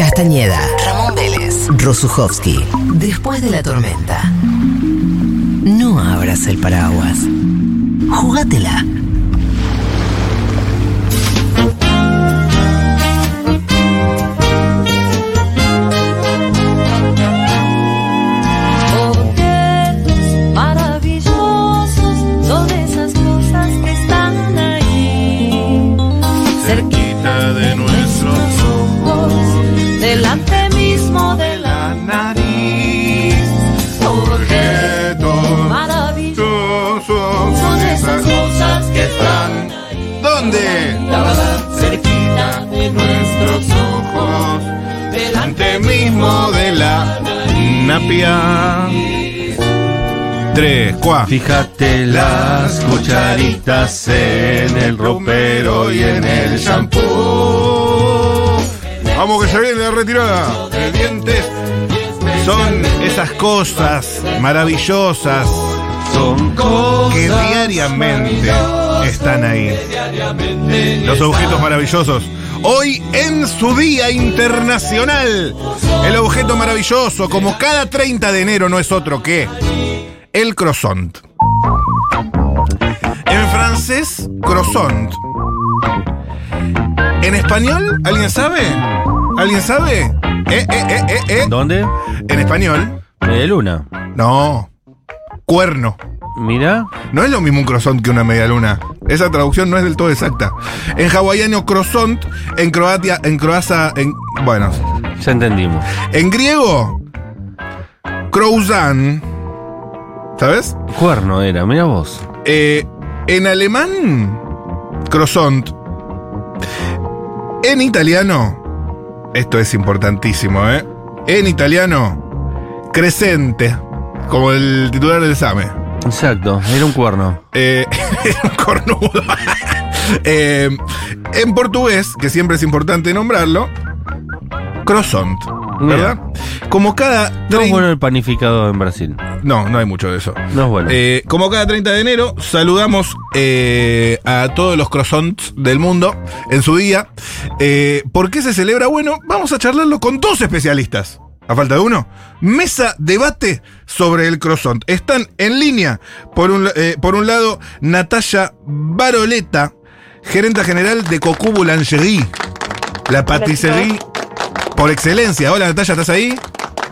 Castañeda, Ramón Vélez, Rosuchowski. Después de la tormenta. No abras el paraguas. Jugátela. ¿Dónde? cerquita de nuestros ojos, Delante mismo de la napia. Tres, cuatro. Fíjate las cucharitas en el ropero y en el shampoo. Vamos que se viene la retirada de dientes. Son esas cosas maravillosas Son cosas que diariamente están ahí. Los objetos maravillosos. Hoy en su Día Internacional. El objeto maravilloso, como cada 30 de enero, no es otro que el croissant. En francés, croissant. En español, ¿alguien sabe? ¿Alguien sabe? Eh, eh, eh, eh, eh. ¿Dónde? En español, Media luna. no. Cuerno. Mira. No es lo mismo un croissant que una media luna. Esa traducción no es del todo exacta. En hawaiano croissant, en croatia, en croasa, en bueno, Ya entendimos. en griego croissant, ¿sabes? Cuerno era, mira vos. Eh, en alemán croissant. En italiano, esto es importantísimo, ¿eh? En italiano, crescente, como el titular del examen. Exacto, era un cuerno. Eh, un cornudo. Eh, en portugués, que siempre es importante nombrarlo, croissant, ¿verdad? Como cada No es 30 bueno el panificado en Brasil. No, no hay mucho de eso. No es bueno. Eh, como cada 30 de enero, saludamos eh, a todos los croissants del mundo en su día. Eh, ¿Por qué se celebra? Bueno, vamos a charlarlo con dos especialistas. A falta de uno. Mesa debate sobre el croissant. Están en línea, por un, eh, por un lado, Natalia Baroleta, gerenta general de Cocu Boulangerie, la patisserie por excelencia. Hola Natalia, ¿estás ahí?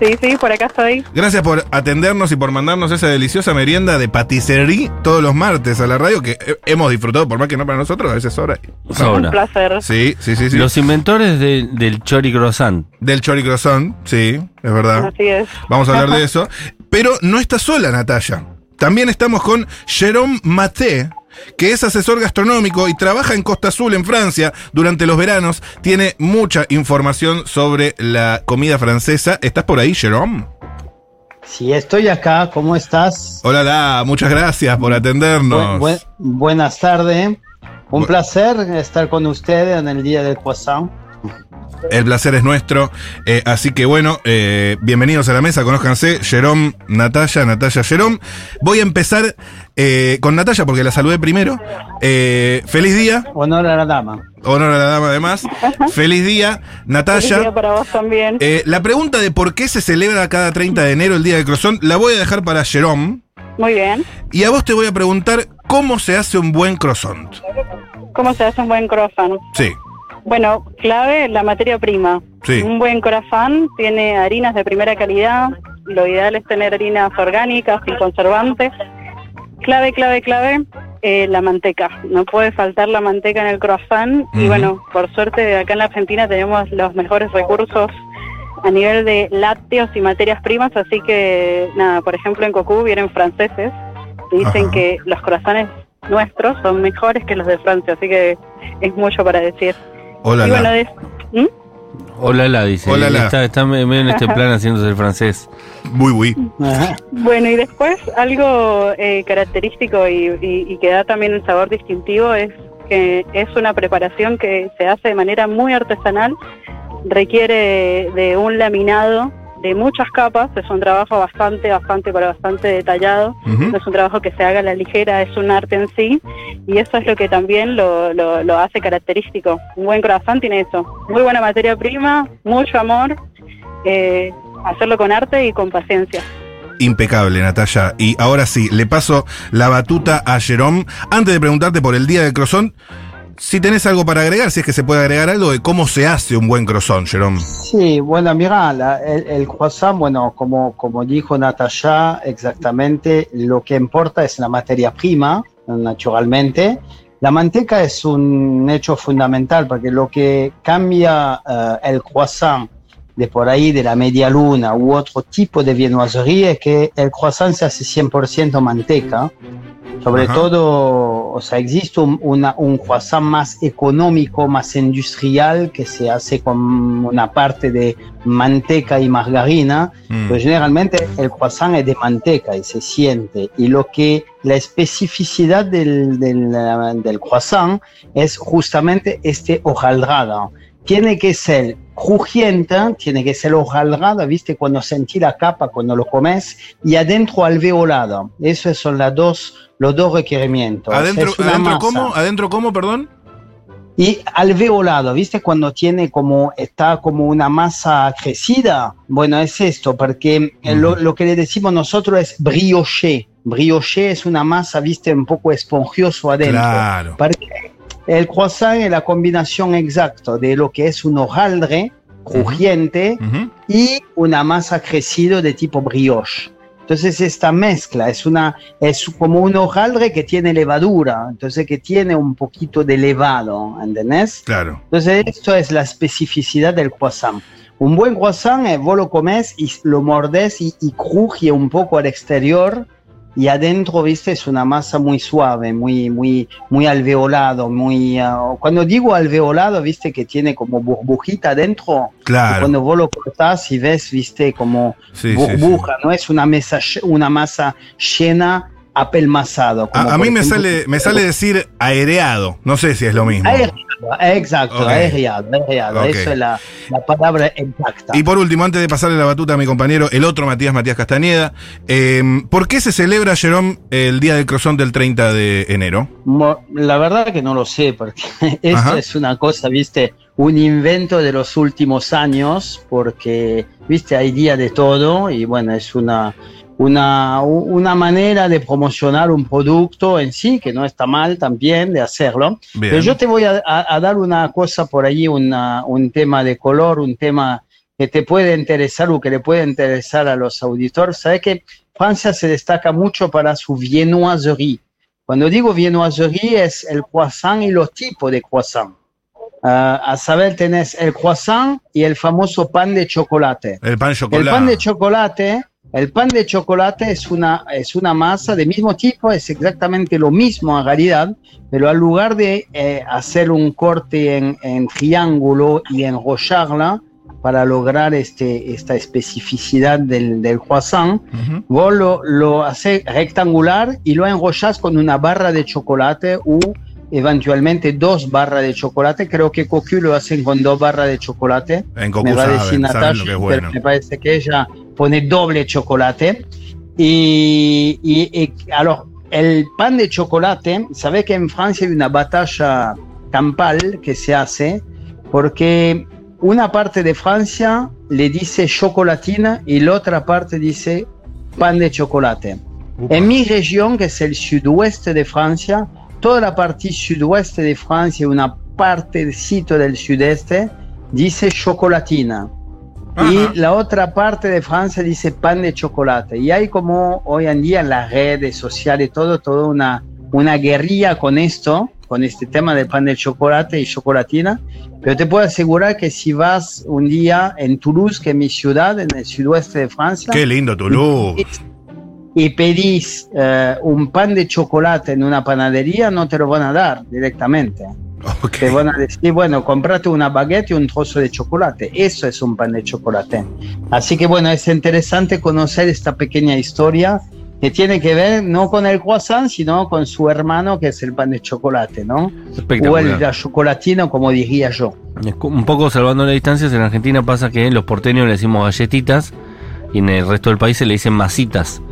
Sí, sí, por acá estoy. Gracias por atendernos y por mandarnos esa deliciosa merienda de patisserie todos los martes a la radio que hemos disfrutado, por más que no para nosotros, a veces. Sobra. Un placer. Sí, sí, sí, sí. Los inventores de- del chori croissant. Del chori croissant, sí, es verdad. Así es. Vamos a hablar de eso. Pero no está sola Natalia. También estamos con Jérôme Maté, que es asesor gastronómico y trabaja en Costa Azul, en Francia, durante los veranos. Tiene mucha información sobre la comida francesa. ¿Estás por ahí, Jérôme? Sí, estoy acá. ¿Cómo estás? Hola, la, muchas gracias por atendernos. Bu- buen- buenas tardes. Un Bu- placer estar con ustedes en el Día del Croissant. El placer es nuestro. Eh, así que bueno, eh, bienvenidos a la mesa, conózcanse. Jerome, Natalia, Natalia, Jerome. Voy a empezar eh, con Natalia porque la saludé primero. Feliz día, Honor a la dama. honor a la dama además. Feliz día, Feliz día Natalia. para vos también. La pregunta de por qué se celebra cada 30 de enero el Día del Croissant la voy a dejar para Jerome. Muy bien. Y a vos te voy a preguntar cómo se hace un buen croissant. ¿Cómo se hace un buen croissant? Sí, Bueno, clave, la materia prima. Sí. Un buen croissant tiene harinas de primera calidad. Lo ideal es tener harinas orgánicas, sin conservantes. Clave, clave, clave, eh, la manteca. No puede faltar la manteca en el croissant. Y bueno, por suerte acá en la Argentina tenemos los mejores recursos a nivel de lácteos y materias primas. Así que, nada, por ejemplo, en Cocu vienen franceses. y Dicen Ajá. que los croissants nuestros son mejores que los de Francia. Así que es mucho para decir. Hola. Y bueno, de- ¿Mm? Hola, la dice. Hola, la. Está, está medio en este plan haciéndose el francés. Muy, muy. Ajá. Bueno, y después algo eh, característico y, y- y que da también un sabor distintivo es que es una preparación que se hace de manera muy artesanal, requiere de un laminado de muchas capas, es un trabajo bastante, bastante, pero bastante detallado, no es un trabajo que se haga a la ligera, es un arte en sí, y eso es lo que también lo, lo, lo hace característico. Un buen croissant tiene eso, muy buena materia prima, mucho amor, eh, hacerlo con arte y con paciencia. Impecable, Natalia. Y ahora sí, le paso la batuta a Jerome. Antes de preguntarte por el día del croissant, si tenés algo para agregar, si es que se puede agregar algo de cómo se hace un buen croissant, Jerome. Sí, bueno, mira, el, croissant, bueno, como, como dijo Natasha, exactamente lo que importa es la materia prima, naturalmente. La manteca es un hecho fundamental porque lo que cambia eh, el croissant de por ahí, de la media luna u otro tipo de viennoiserie es que el croissant se hace 100% manteca. Sobre Ajá. todo, o sea, existe un, una- un croissant más económico, más industrial, que se hace con una parte de manteca y margarina, Mm. pero generalmente el croissant es de manteca y se siente. Y lo que la especificidad del, del, del croissant es justamente este hojaldrada. Tiene que ser crujiente, tiene que ser hojaldrada, viste, cuando sentí la capa, cuando lo comes, y adentro alveolada. Esos son las dos, los dos requerimientos. Adentro, adentro cómo, adentro cómo, perdón. Y alveolado, ¿viste? Cuando tiene como, está como una masa crecida. Bueno, es esto, porque eh, lo, lo que le decimos nosotros es brioché. Brioché es una masa, ¿viste? Un poco esponjoso adentro. Claro. Porque el croissant es la combinación exacta de lo que es un hojaldre crujiente Ujú. y una masa crecida de tipo brioche. Entonces esta mezcla es una es como un hojaldre que tiene levadura, entonces que tiene un poquito de levado, ¿entendés? Claro. Entonces esto es la especificidad del croissant. Un buen croissant es vos lo comes y lo mordés y, y cruje un poco al exterior y adentro, viste, es una masa muy suave, muy, muy, muy alveolado, muy... ah, cuando digo alveolado, viste, que tiene como burbujita adentro. y Claro. Cuando vos lo cortás y ves, viste, como Sí, sí, burbuja, no es una, mesa, una masa llena apelmazado. como A, mí me ejemplo- sale, me sale decir aereado. No sé si es lo mismo. Aereado, exacto, Ok. aereado, aereado. Ok. Eso es la, la palabra exacta. Y por último, antes de pasarle la batuta a mi compañero, el otro Matías Matías Castañeda, eh, ¿por qué se celebra, Jerome, el día del croissant del 30 de enero? La verdad que no lo sé, porque esto Ajá. es una cosa, viste, un invento de los últimos años, porque, viste, hay día de todo y bueno, es una, una, una manera de promocionar un producto en sí, que no está mal también de hacerlo. Bien. Pero yo te voy a, a- a dar una cosa por ahí, una- un tema de color, un tema que te puede interesar o que le puede interesar a los auditores. Sabes que Francia se destaca mucho para su viennoiserie. Cuando digo viennoiserie es el croissant y los tipos de croissant. Ah, a saber, tenés el croissant y el famoso pan de chocolate. El pan El chocolate. pan de chocolate, el pan de chocolate es una, es una masa de mismo tipo, es exactamente lo mismo en realidad, pero al lugar de eh, hacer un corte en, en triángulo y enrollarla para lograr este, esta especificidad del, del croissant, Ujú. vos lo, lo haces rectangular y lo enrollas con una barra de chocolate u eventualmente dos barras de chocolate. Creo que Cocu lo hacen con dos barras de chocolate En me va a decir Natasha, bueno. me parece que ella pone doble chocolate. Y, y, y, alors, el pan de chocolate, sabe que en Francia hay una batalla campal que se hace porque una parte de Francia le dice chocolatina y la otra parte dice pan de chocolate. Upa. En mi región, que es el sudoeste de Francia, toda la parte sudoeste de Francia y una partecito del sudeste dice chocolatina. Ajá. Y la otra parte de Francia dice pan de chocolate. Y hay como hoy en día las redes sociales, todo, toda una, una guerrilla con esto, con este tema del pan de chocolate y chocolatina. Pero te puedo asegurar que si vas un día en Toulouse, que es mi ciudad, en el sudoeste de Francia, Qué lindo Toulouse. y pedís eh, un pan de chocolate en una panadería, no te lo van a dar directamente. Ok. Te van a decir, bueno, comprate una baguette y un trozo de chocolate. Eso es un pan de chocolate. Así que bueno, es interesante conocer esta pequeña historia que tiene que ver no con el croissant, sino con su hermano, que es el pan de chocolate, ¿no? O el la chocolatina, como diría yo. Un poco salvando las distancias, en Argentina pasa que los porteños le decimos galletitas y en el resto del país se le dicen masitas.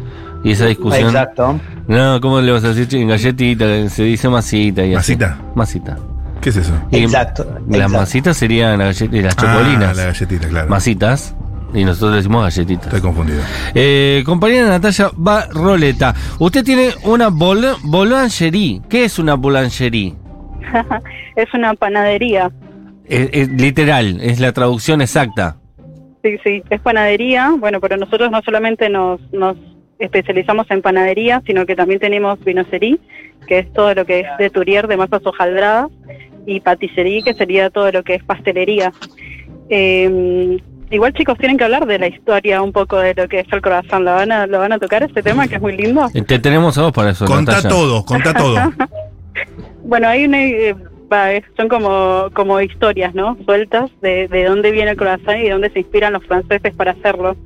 Y esa discusión. Exacto. No, ¿cómo le vas a decir galletita? Se dice masita y así. ¿Masita? Masita. ¿Qué es eso? Exacto. Las exacto. masitas serían las, gallet- las Ah, chocolinas. la galletita, claro. Masitas. Y nosotros le decimos galletitas. Estoy confundido. Eh, compañera Natalia Barroleta, usted tiene una bol boulangerie. ¿Qué es una boulangerie? es una panadería. Eh, literal, es la traducción exacta. Sí, sí, es panadería. Bueno, pero nosotros no solamente nos, nos especializamos en panadería, sino que también tenemos vinocería, que es todo lo que es de turier de masas hojaldradas, y patisserie, que sería todo lo que es pastelería. Eh, igual chicos tienen que hablar de la historia un poco de lo que es el croissant. ¿Lo van a, lo van a tocar este tema que es muy lindo? Eh, Te tenemos a vos para eso. Contá Natalia. todo, contá todo. Bueno, hay una, eh, son como, como historias, ¿no? Sueltas de, de dónde viene el croissant y de dónde se inspiran los franceses para hacerlo.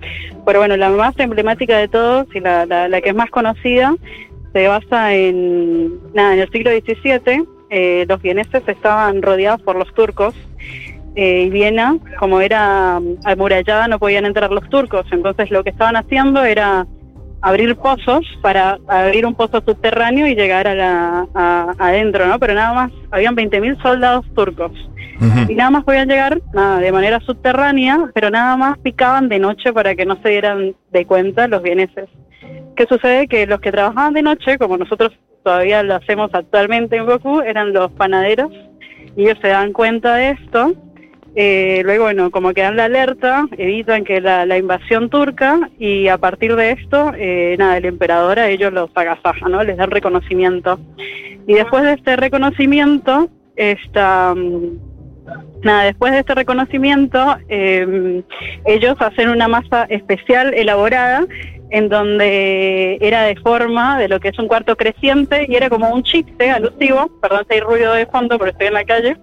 Pero bueno, la más emblemática de todos y la, la, la que es más conocida se basa en, nada, en el siglo XVII. Eh, los vieneses estaban rodeados por los turcos eh, y Viena, como era amurallada, no podían entrar los turcos. Entonces lo que estaban haciendo era abrir pozos para abrir un pozo subterráneo y llegar a la, a- adentro, ¿no? Pero nada más, habían 20.000 soldados turcos y nada más podían llegar nada, de manera subterránea, pero nada más picaban de noche para que no se dieran de cuenta los vieneses. ¿Qué sucede? Que los que trabajaban de noche, como nosotros todavía lo hacemos actualmente en Goku, eran los panaderos y ellos se dan cuenta de esto. Eh, luego, bueno, como que dan la alerta, evitan que la, invasión turca y a partir de esto, eh, nada, el emperador a ellos los agasaja, ¿no? Les dan reconocimiento. Y después de este reconocimiento, esta, mm, nada, después de este reconocimiento, eh, ellos hacen una masa especial elaborada en donde era de forma de lo que es un cuarto creciente y era como un chiste alusivo, perdón si hay ruido de fondo, pero estoy en la calle,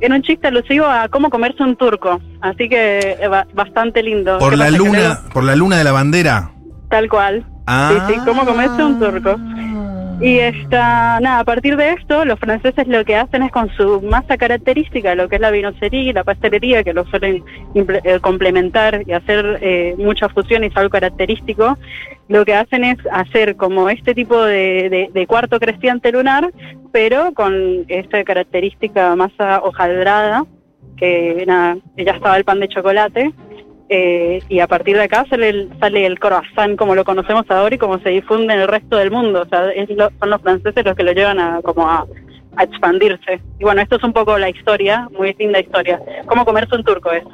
era un chiste alusivo a cómo comerse un turco, así que eh, ba- bastante lindo. Por ¿Qué la luna, por la luna de la bandera. Tal cual. Ah. Sí, sí, cómo comerse un turco. Y esta, nada, a partir de esto, los franceses lo que hacen es con su masa característica, lo que es la vinocería y la pastelería, que lo suelen eh, complementar y hacer eh, mucha fusión y es algo característico, lo que hacen es hacer como este tipo de, de- de cuarto creciente lunar, pero con esta característica masa hojaldrada, que nada, ya estaba el pan de chocolate, eh, y a partir de acá sale el, sale el croissant como lo conocemos ahora y como se difunde en el resto del mundo. O sea, es lo- son los franceses los que lo llevan a como a, a expandirse. Y bueno, esto es un poco la historia, muy linda historia. ¿Cómo comerse un turco es?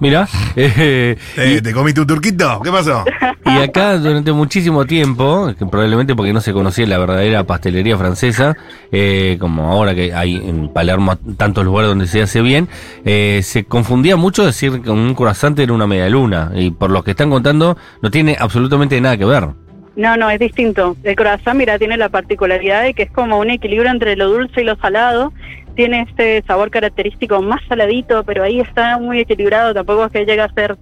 Mira, eh, Eh, ¿Te comiste un turquito? ¿Qué pasó? y acá durante muchísimo tiempo, probablemente porque no se conocía la verdadera pastelería francesa, eh, como ahora que hay en Palermo tantos lugares donde se hace bien, eh, se confundía mucho decir que un croissant era una media luna, y por lo que están contando no tiene absolutamente nada que ver. No, no, es distinto. El croissant, mira, tiene la particularidad de que es como un equilibrio entre lo dulce y lo salado. Tiene este sabor característico más saladito, pero ahí está muy equilibrado, tampoco es que llega a ser...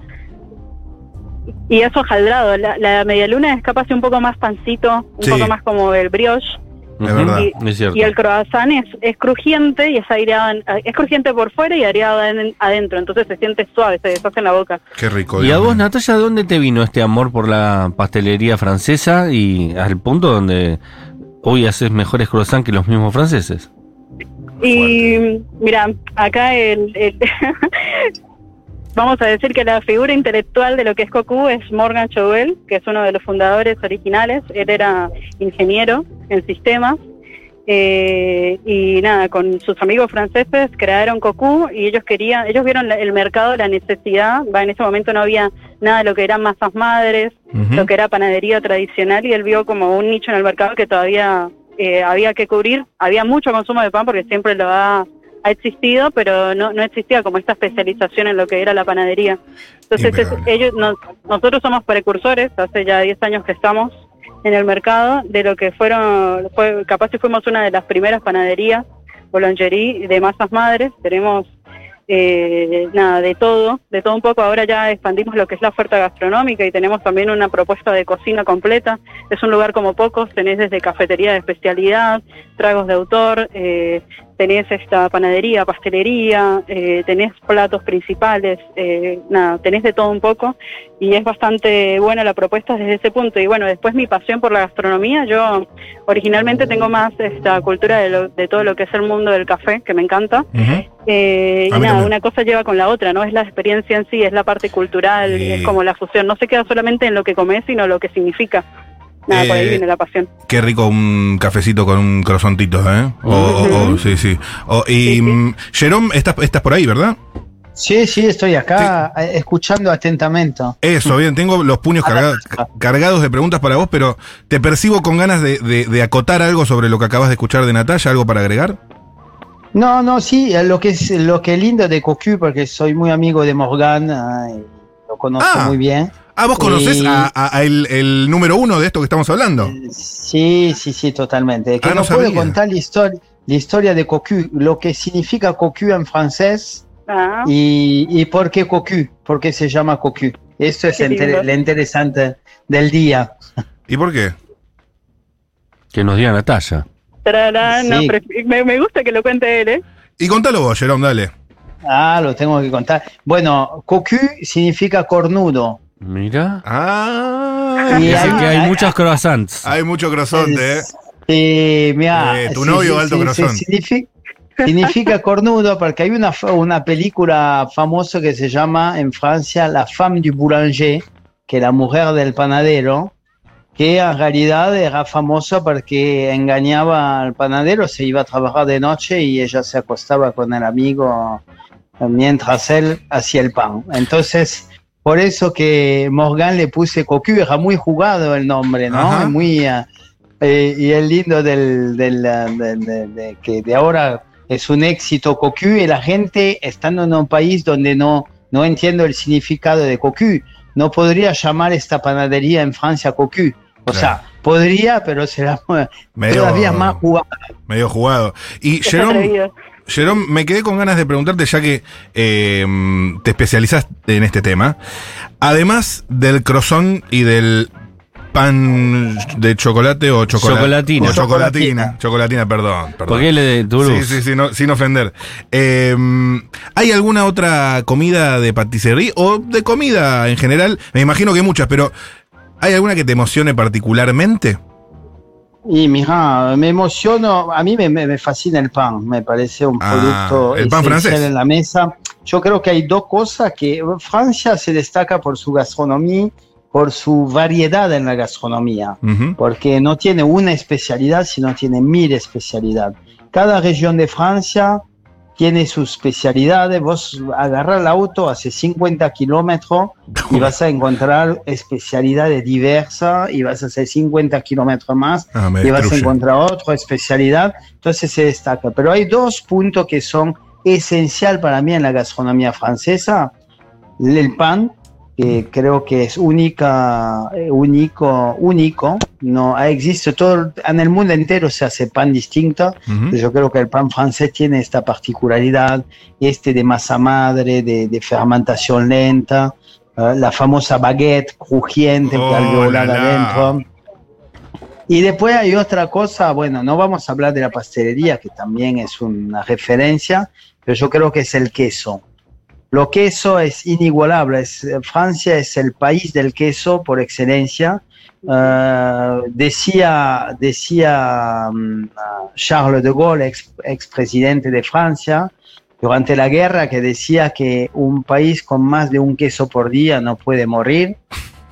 Y es hojaldrado. La, la medialuna es capaz de un poco más pancito, un Sí. poco más como el brioche. Es Ujú, verdad. Es cierto. Y el croissant es, es crujiente y es aireado, en- es crujiente por fuera y aireado en- adentro, entonces se siente suave, se deshace en la boca. Qué rico. Y a vos. Natalia, ¿de dónde te vino este amor por la pastelería francesa y al punto donde hoy haces mejores croissants que los mismos franceses? Y mira, acá el, el- vamos a decir que la figura intelectual de lo que es Cocu es Morgan Chauvel, que es uno de los fundadores originales. Él era ingeniero en sistemas. eh, y nada, con sus amigos franceses crearon Cocu y ellos querían, ellos vieron la- el mercado, la necesidad, va, en ese momento no había nada de lo que eran masas madres, lo que era panadería tradicional y él vio como un nicho en el mercado que todavía eh, había que cubrir. Había mucho consumo de pan porque siempre lo ha, ha existido, pero no, no existía como esta especialización en lo que era la panadería. Entonces es- ellos, nos- nosotros somos precursores, hace ya 10 años que estamos en el mercado de lo que fueron, fue, capaz si fuimos una de las primeras panaderías, boulangerie de masas madres, tenemos eh, nada, de todo, de todo un poco. Ahora ya expandimos lo que es la oferta gastronómica y tenemos también una propuesta de cocina completa. Es un lugar como pocos, tenés desde cafetería de especialidad, tragos de autor, eh, tenés esta panadería, pastelería, eh, tenés platos principales, eh, nada, tenés de todo un poco y es bastante buena la propuesta desde ese punto. Y bueno, después mi pasión por la gastronomía, yo originalmente tengo más esta cultura de, lo- de todo lo que es el mundo del café, que me encanta. Eh, y nada, una cosa lleva con la otra, ¿no? Es la experiencia en sí, es la parte cultural, es como la fusión. No se queda solamente en lo que comes, sino lo que significa. Nada, por ahí Eh, viene la pasión. Qué rico un cafecito con un croissantito, ¿eh? O, o- o- sí, sí. O- y Sí, sí. mm, Jerome, estás, estás por ahí, ¿verdad? Sí, sí, estoy acá eh, escuchando atentamente. Eso, bien, tengo los puños cargados, cargados de preguntas para vos, pero te percibo con ganas de, de- de acotar algo sobre lo que acabas de escuchar de Natalia, algo para agregar. No, no, sí, eh, lo que es lo que es lindo de Cocu, porque soy muy amigo de Morgan, eh, lo conozco Ah. muy bien. Ah, vos conocés Y- a, a- a el, el número uno de esto que estamos hablando. Sí, sí, sí, totalmente. Que Ah, no no, puedo contar la historia, la historia de Cocu, lo que significa Cocu en francés Ah, y, y por qué Cocu, por qué se llama Cocu. Esto es inter- lo interesante del día. ¿Y por qué? Que nos diga Sí. pref- me, me gusta que lo cuente él, ¿eh? Y contalo vos, Jerome, dale. Ah, lo tengo que contar. Bueno, Cocu significa cornudo. Mira. Ah, Y Dice hay- que hay hay- muchos croissants. hay mucho croissant, ¿eh? Sí, mira, Eh, tu novio alto corazón. significa, significa cornudo porque hay una, una película famosa que se llama en Francia La femme du boulanger, que es la mujer del panadero, que en realidad era famosa porque engañaba al panadero, se iba a trabajar de noche y ella se acostaba con el amigo mientras él hacía el pan. Entonces, por eso que Morgan le puse Cocu, era muy jugado el nombre, ¿no? Ajá. Muy, eh, eh, y el lindo del, del, del- de, de- que de ahora es un éxito Cocu y la gente estando en un país donde no, no entiendo el significado de Cocu, no podría llamar esta panadería en Francia Cocu. O Claro. sea, podría, pero será Medio- todavía más jugado. Medio jugado. Y Es Jerome. Jerome, me quedé con ganas de preguntarte, ya que eh, te especializaste en este tema. Además del croissant y del pan de chocolate o chocolate. Chocolatina. O chocolatina. Chocolatina, perdón. perdón. ¿Por qué le de Sí, Toulouse? sí, sí, no- sin ofender. Eh, ¿Hay alguna otra comida de patisserie o de comida en general? Me imagino que muchas, pero ¿hay alguna que te emocione particularmente? Y mira, me emociono, a mí me, me- fascina el pan, me parece un Ah, producto el pan francés. en la mesa. Yo creo que hay dos cosas que Francia se destaca por su gastronomía, por su variedad en la gastronomía, Ujú. porque no tiene una especialidad, sino tiene mil especialidades. Cada región de Francia tiene sus especialidades. Vos agarras el auto hace 50 kilómetros y vas a encontrar especialidades diversas y vas a hacer 50 kilómetros más Ah, y vas a destruye. encontrar otra especialidad. Entonces se destaca. Pero hay dos puntos que son esencial para mí en la gastronomía francesa. El pan, que creo que es única, eh, único, único. No existe todo, en el mundo entero se hace pan distinto. Ujú. Yo creo que el pan francés tiene esta particularidad, este de masa madre, de, de fermentación lenta, eh, la famosa baguette crujiente, Oh, alveolada adentro. Y después hay otra cosa, bueno, no vamos a hablar de la pastelería, que también es una referencia, pero yo creo que es el queso. Lo queso es inigualable. Es, Francia es el país del queso por excelencia. Eh, decía decía mm, Charles de Gaulle, ex, expresidente de Francia, durante la guerra, que decía que un país con más de un queso por día no puede morir.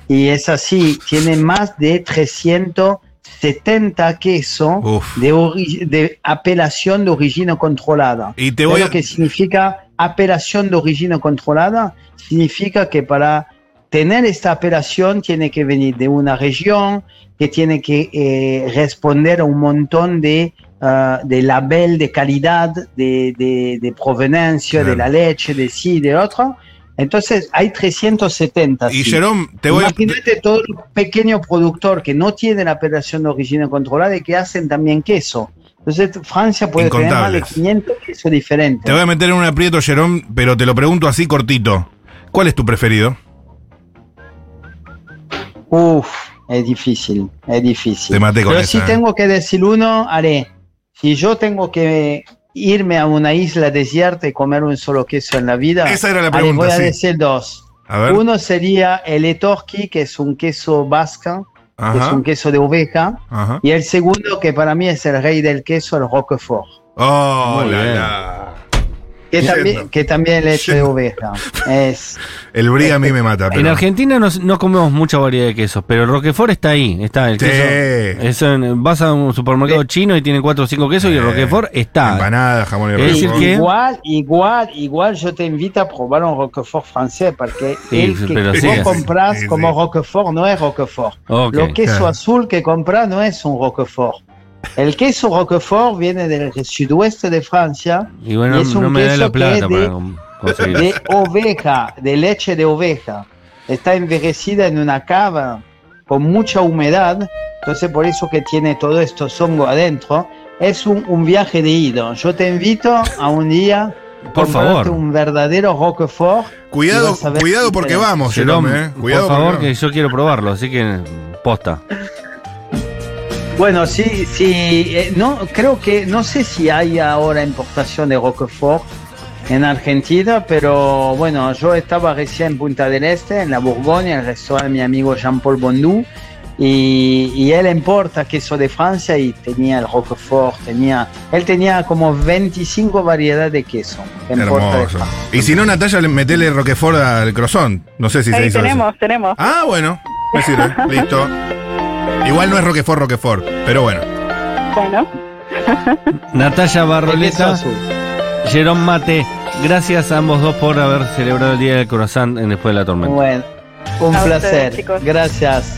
Y es así, tiene más de 370 quesos Uf. de, de apelación de origen controlada. Y te ¿Sabes voy a... lo que significa apelación de origen controlada? Significa que para tener esta apelación tiene que venir de una región que tiene que eh, responder a un montón de, ah, de label de calidad, de, de, de proveniencia, Claro. de la leche, de sí, de otro. Entonces hay 370. Y sí. Jerome, te voy a... Imagínate todo el pequeño productor que no tiene la apelación de origen controlada y que hacen también queso. Entonces Francia puede tener más de Incontables. 500 quesos diferentes. Te voy a meter en un aprieto, Jerome, pero te lo pregunto así cortito. ¿Cuál es tu preferido? Uf, es difícil, es difícil. Te maté con Pero esa, si eh. tengo que decir uno, haré. Si yo tengo que irme a una isla desierta y comer un solo queso en la vida. Esa era la Ahí pregunta, voy a sí. decir dos. A ver. Uno sería el etorki, que es un queso vasca, que es un queso de oveja. Ajá. Y el segundo, que para mí es el rey del queso, el roquefort. Oh, la, la. Que también, que también leche de Yendo. oveja. Es, El brie a mí me mata. En pero- Argentina no, no comemos mucha variedad de quesos, pero el Roquefort está ahí, está el Sí. queso. Eso en- vas a un supermercado chino y tienen cuatro o cinco quesos y el Roquefort está. Empanada, jamón y Es decir roquefort. que- Igual, igual, igual yo te invito a probar un Roquefort francés, porque Sí, el que pero vos sí, sí, compras sí, como. Roquefort no es Roquefort. Ok, Lo queso claro. azul que compras no es un Roquefort. El queso Roquefort viene del sudoeste de Francia, Y bueno, y es un no me da queso la plata que es de- para com- conseguir. de oveja, de leche de oveja. Está envejecida en una cava con mucha humedad, entonces por eso que tiene todo esto hongo adentro. Es un, un viaje de ida. Yo te invito a un día Por favor. un verdadero Roquefort. Cuidado, ver cuidado porque vamos, Jerome, Jerome, eh. Cuidado por favor, porque que yo quiero probarlo, así que posta. Bueno, sí, sí, eh, no, creo que, no sé si hay ahora importación de Roquefort en Argentina, pero bueno, yo estaba recién en Punta del Este, en la Borgoña, en el restaurante de mi amigo Jean-Paul Bondou, y, y él importa queso de Francia y tenía el Roquefort, tenía, él tenía como 25 variedades de queso. que importa de Hermoso. Francia. Y si no, Natalia, le- metele Roquefort al croissant. No sé si se hizo eso. tenemos, tenemos. Ah, bueno. Me sirve. Listo. Igual no es Roquefort, Roquefort. Pero bueno. Bueno, Natalia Barroleta. Jerome Mate, gracias a ambos dos por haber celebrado el Día del Croissant en Después de la Tormenta. Bueno, un A placer. Gracias.